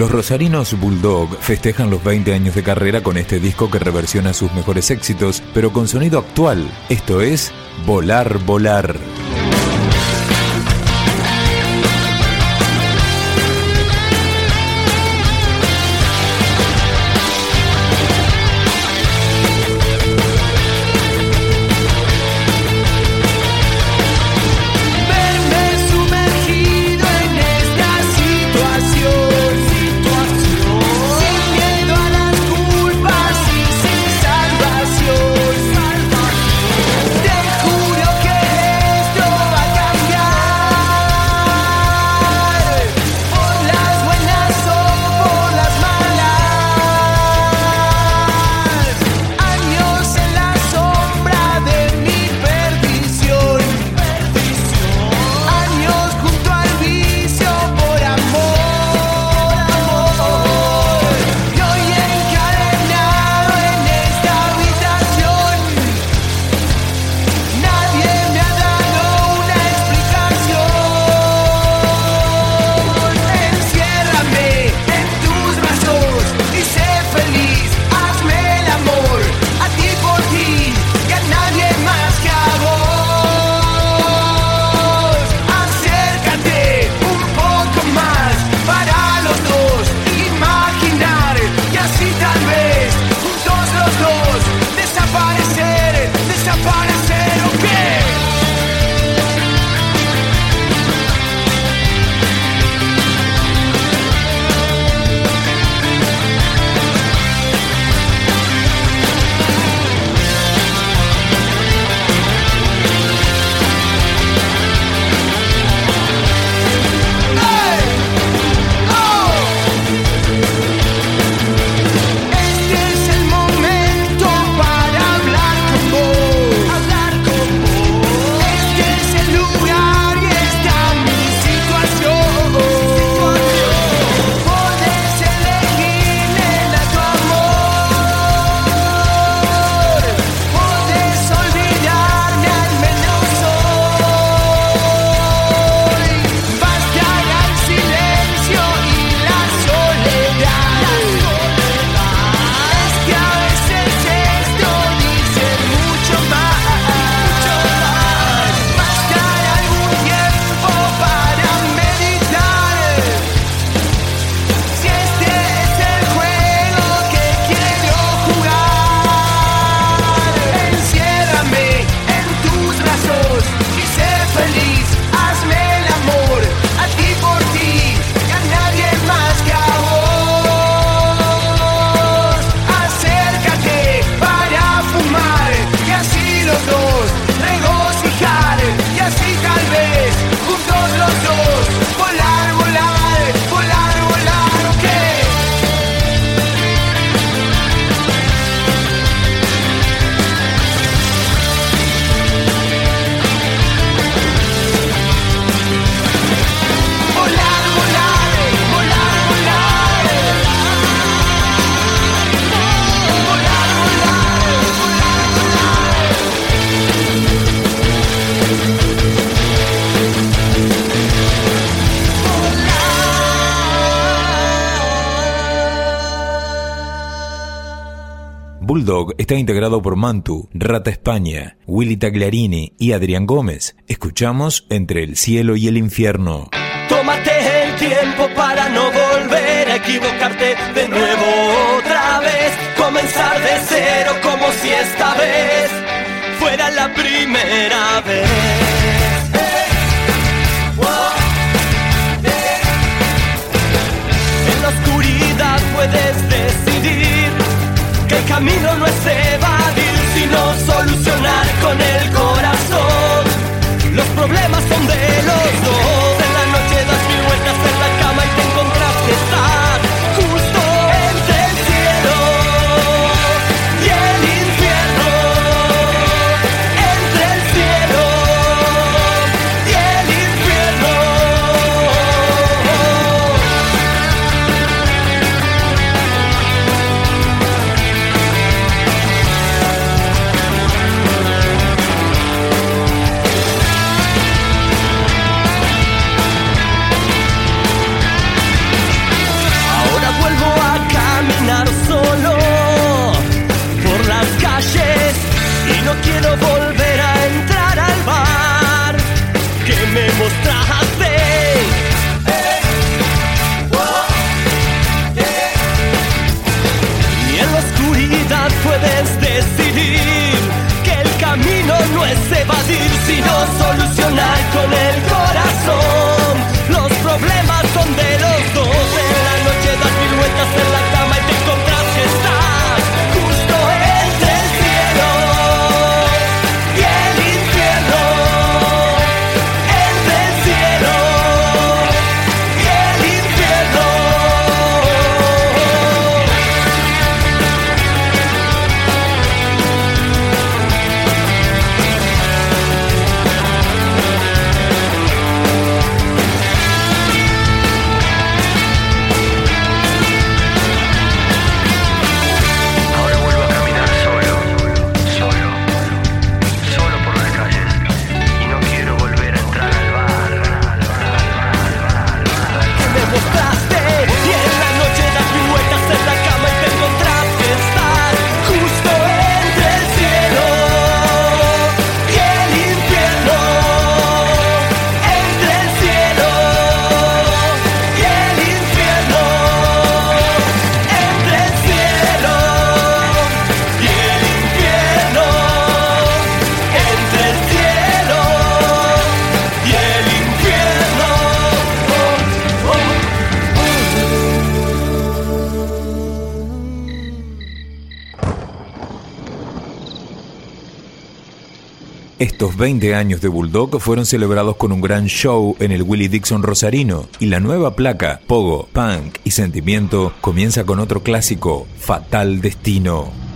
Los rosarinos Bulldog festejan los 20 años de carrera con este disco que reversiona sus mejores éxitos, pero con sonido actual. Esto es Volar, Volar. Está integrado por Mantu, Rata España, Willy Tagliarini y Adrián Gómez. Escuchamos Entre el cielo y el infierno. Tómate el tiempo para no volver a equivocarte de nuevo otra vez. Comenzar de cero como si esta vez fuera la primera vez. En la oscuridad puedes camino no es evadir, sino solucionar solucionar con él. Estos 20 años de Bulldog fueron celebrados con un gran show en el Willie Dixon Rosarino y la nueva placa, Pogo, Punk y Sentimiento, comienza con otro clásico, Fatal Destino.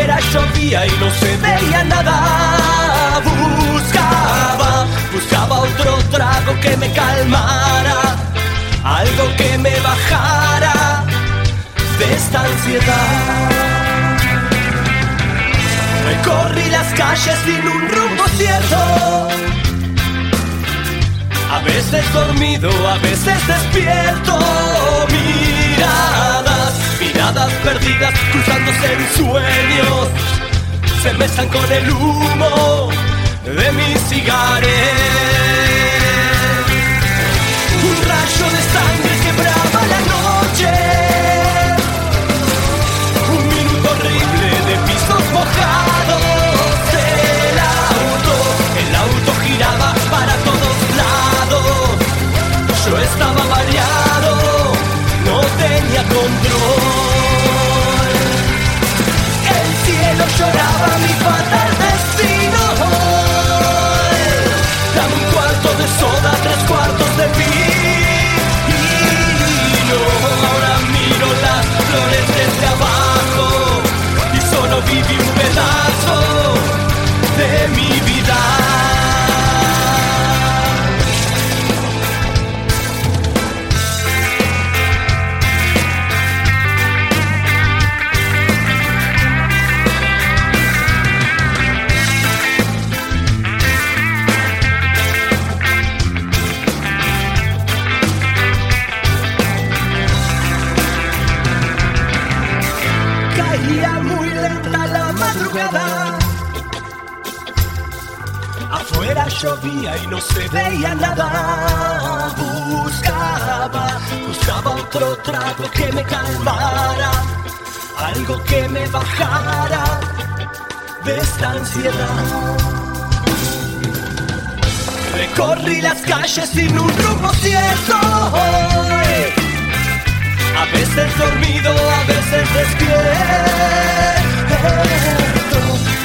Era llovía y no se veía nada. Buscaba, buscaba otro trago que me calmara, algo que me bajara de esta ansiedad. Recorrí las calles sin un rumbo cierto. A veces dormido, a veces despierto, mirado miradas perdidas cruzándose en sueños se mezclan con el humo de mis cigares. Un rayo de mi vida. llovía y no se veía nada. Buscaba, buscaba otro trago que me calmara, algo que me bajara de esta ansiedad. Recorrí las calles sin un rumbo cierto. A veces dormido, a veces despierto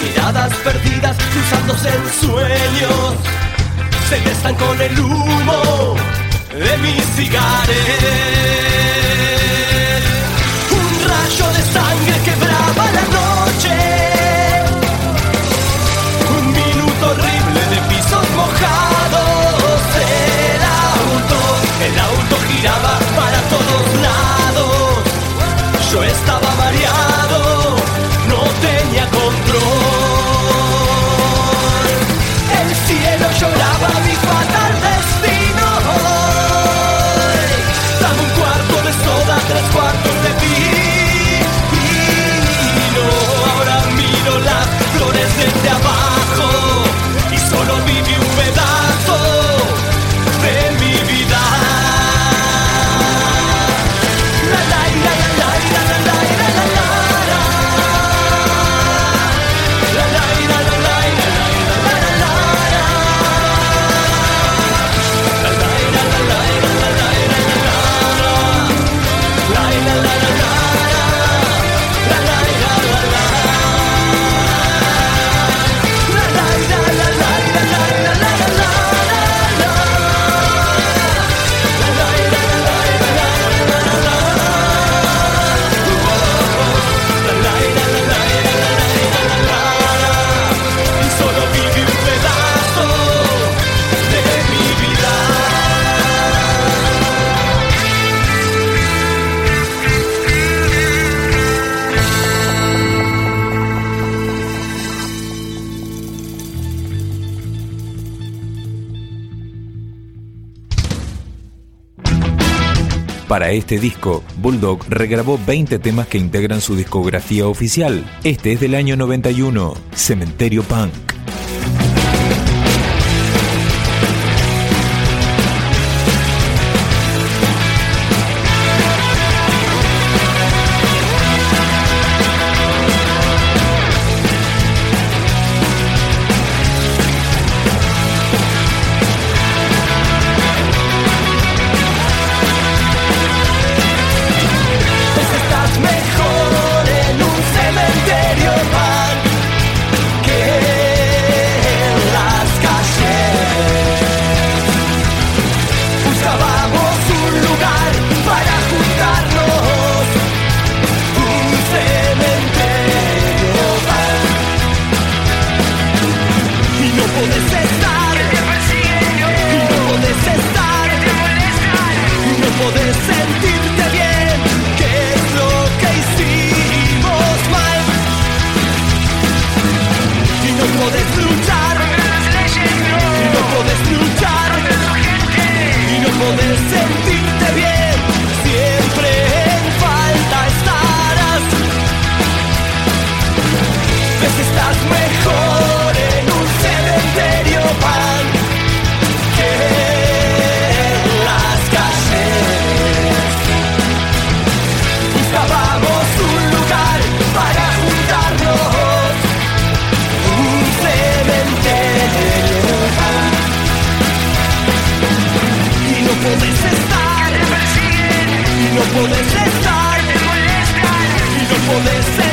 miradas perdidas cruzándose en sueños se testan con el humo de mis cigares. Un rayo de sangre que Para este disco, Bulldog regrabó 20 temas que integran su discografía oficial. Este es del año 91, Cementerio Punk. podés ser